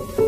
you.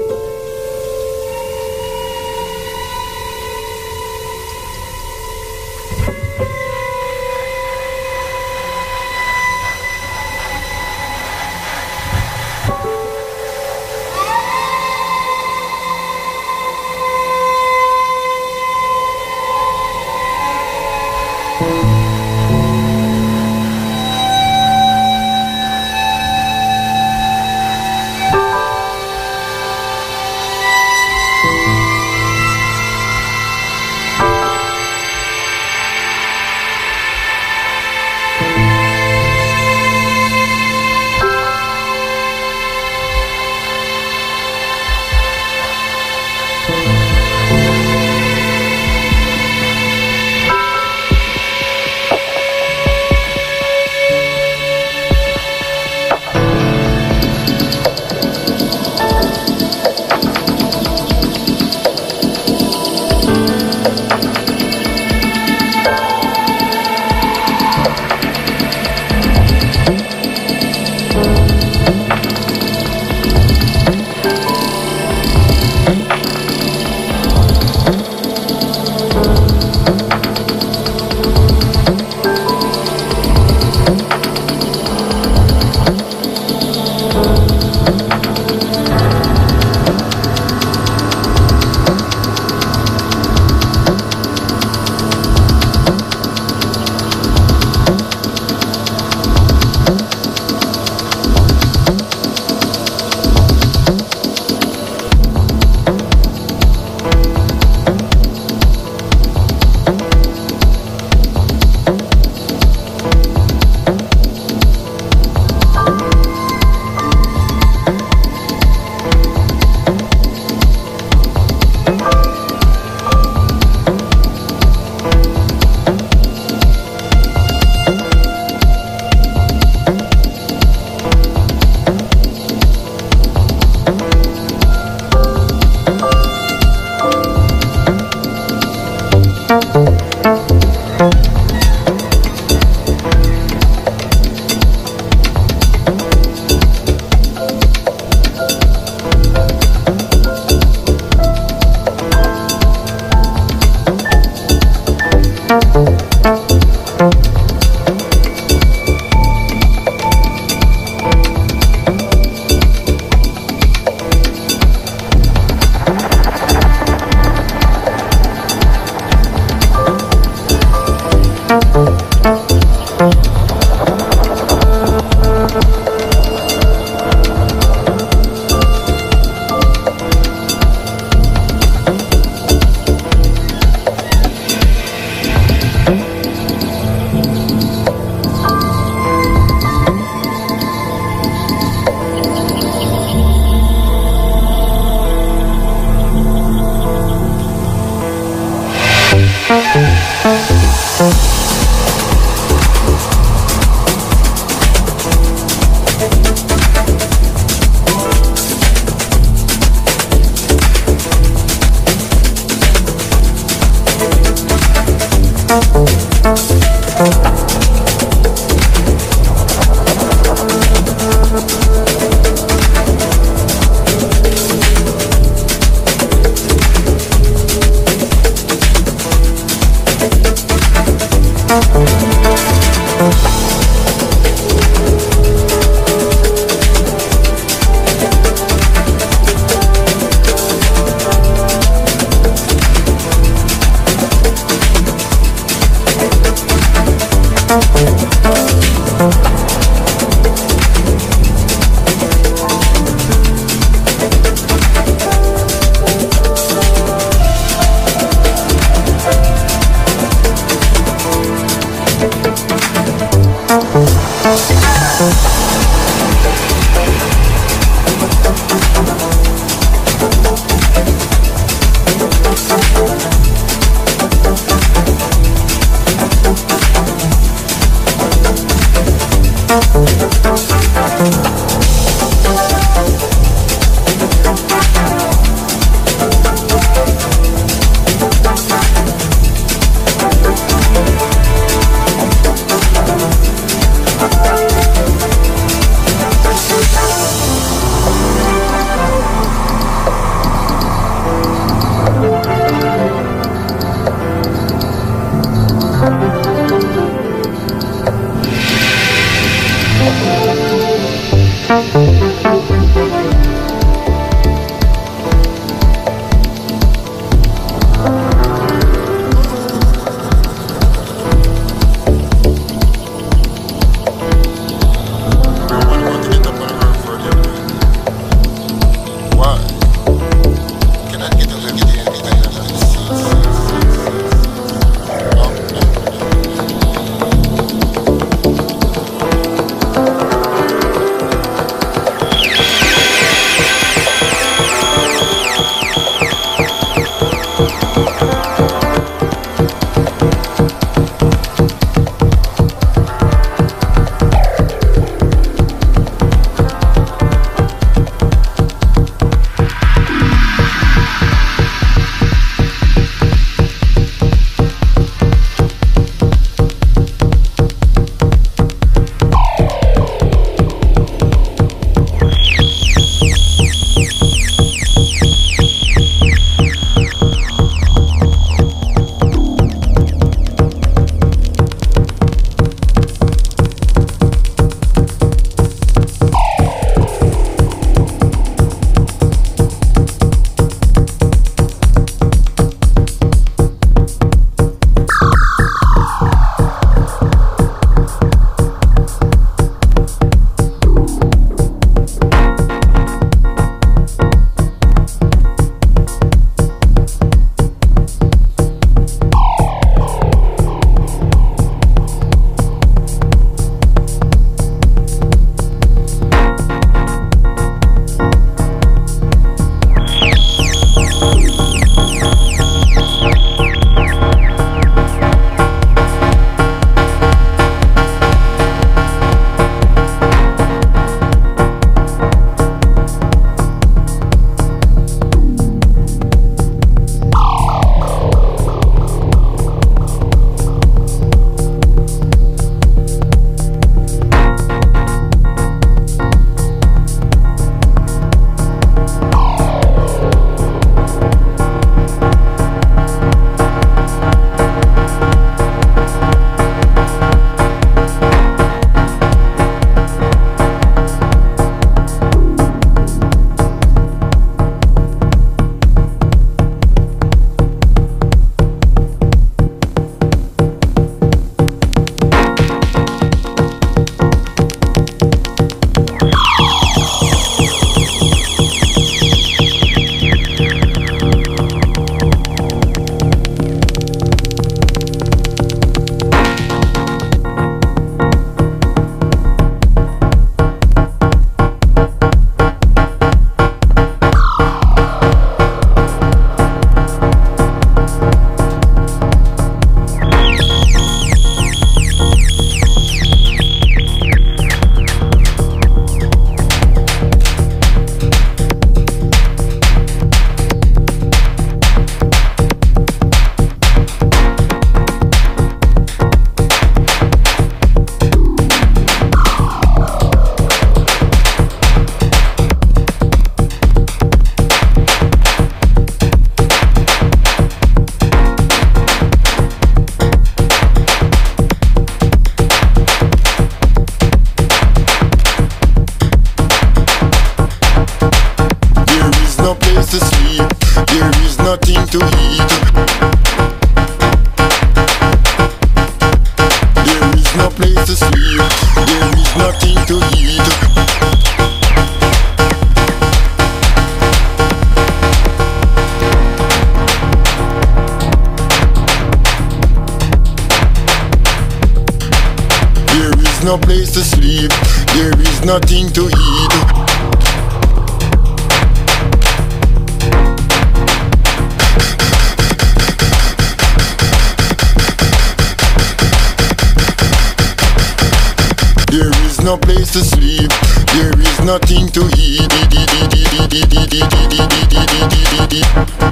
There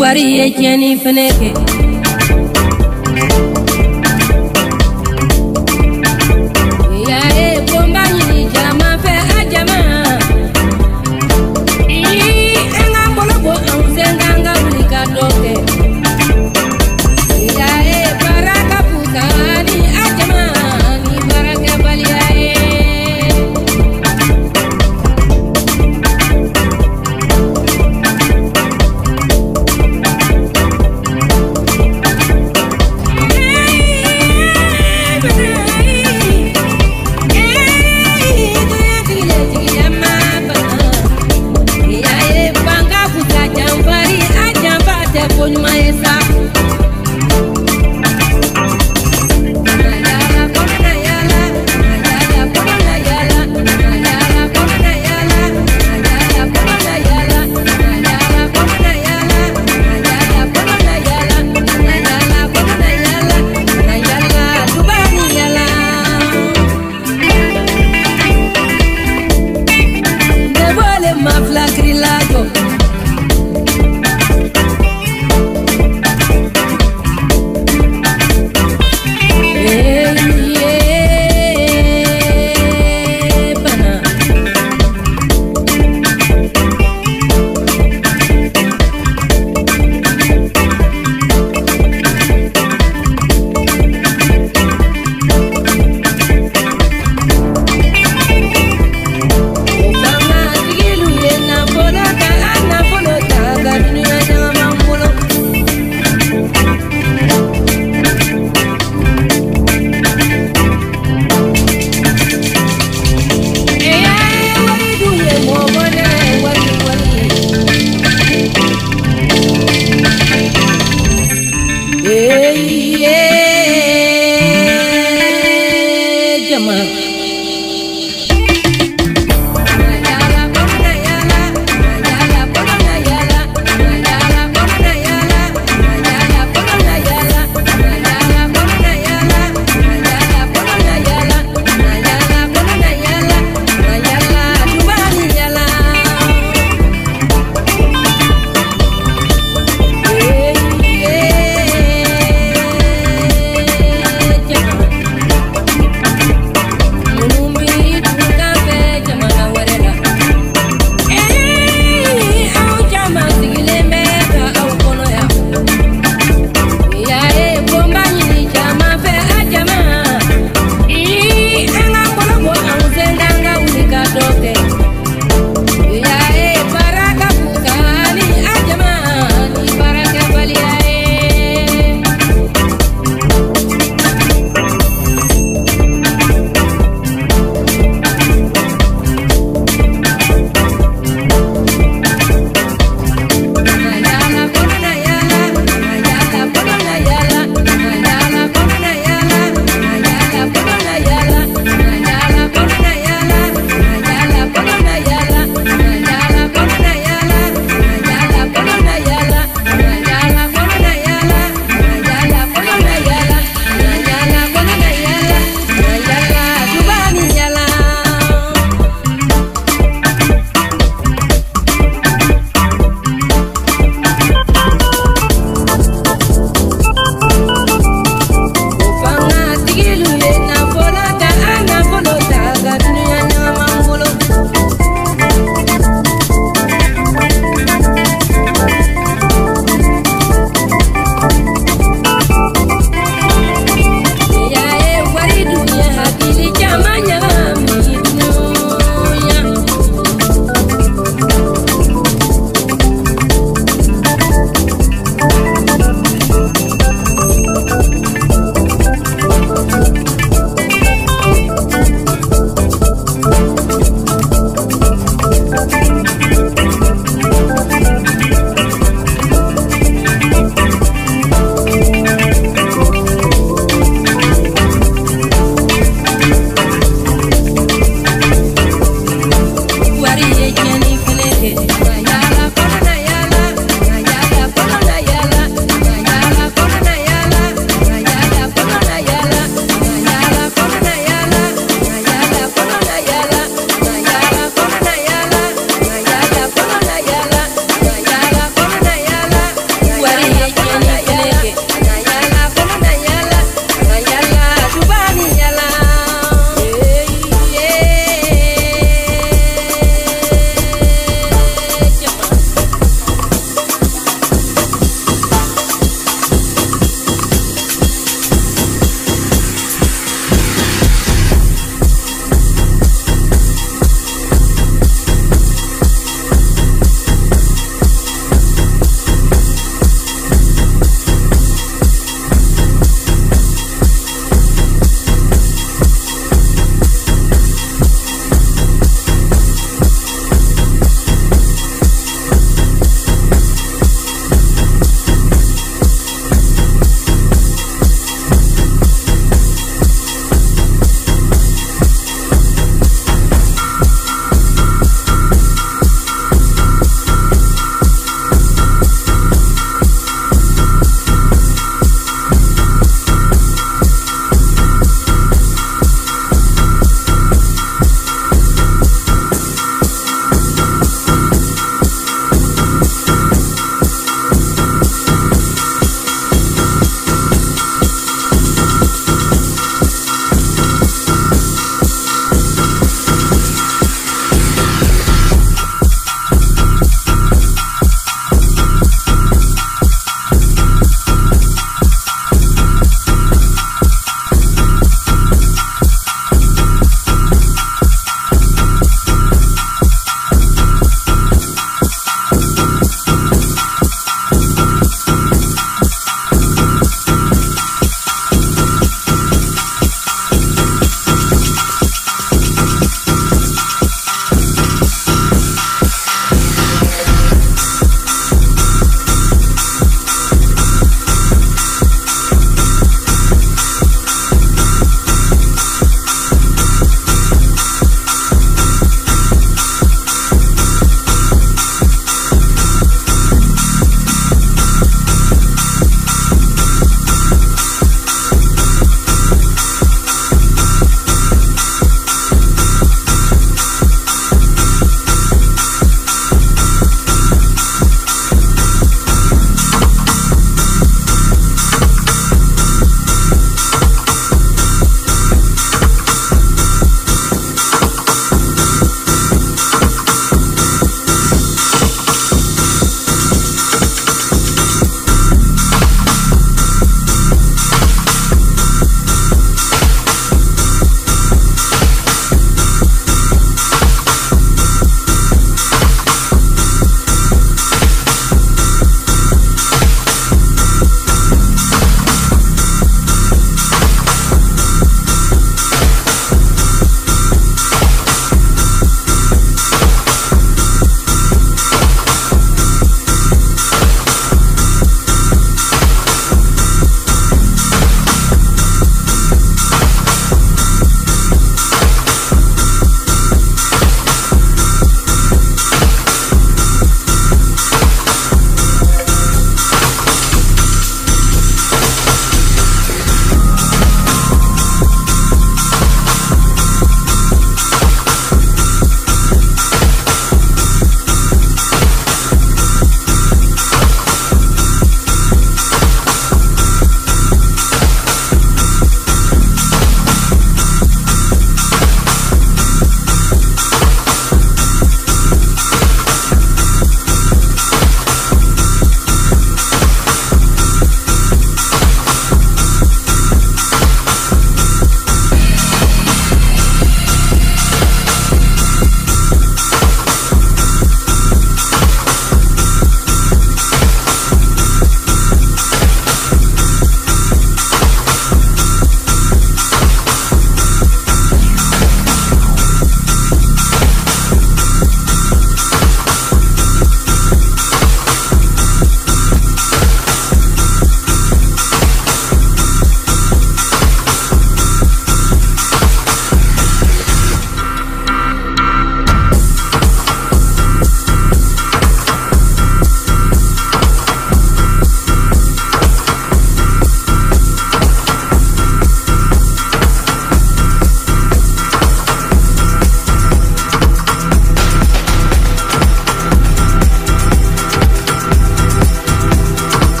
Wari ye tiɲɛni fɛnɛ kɛ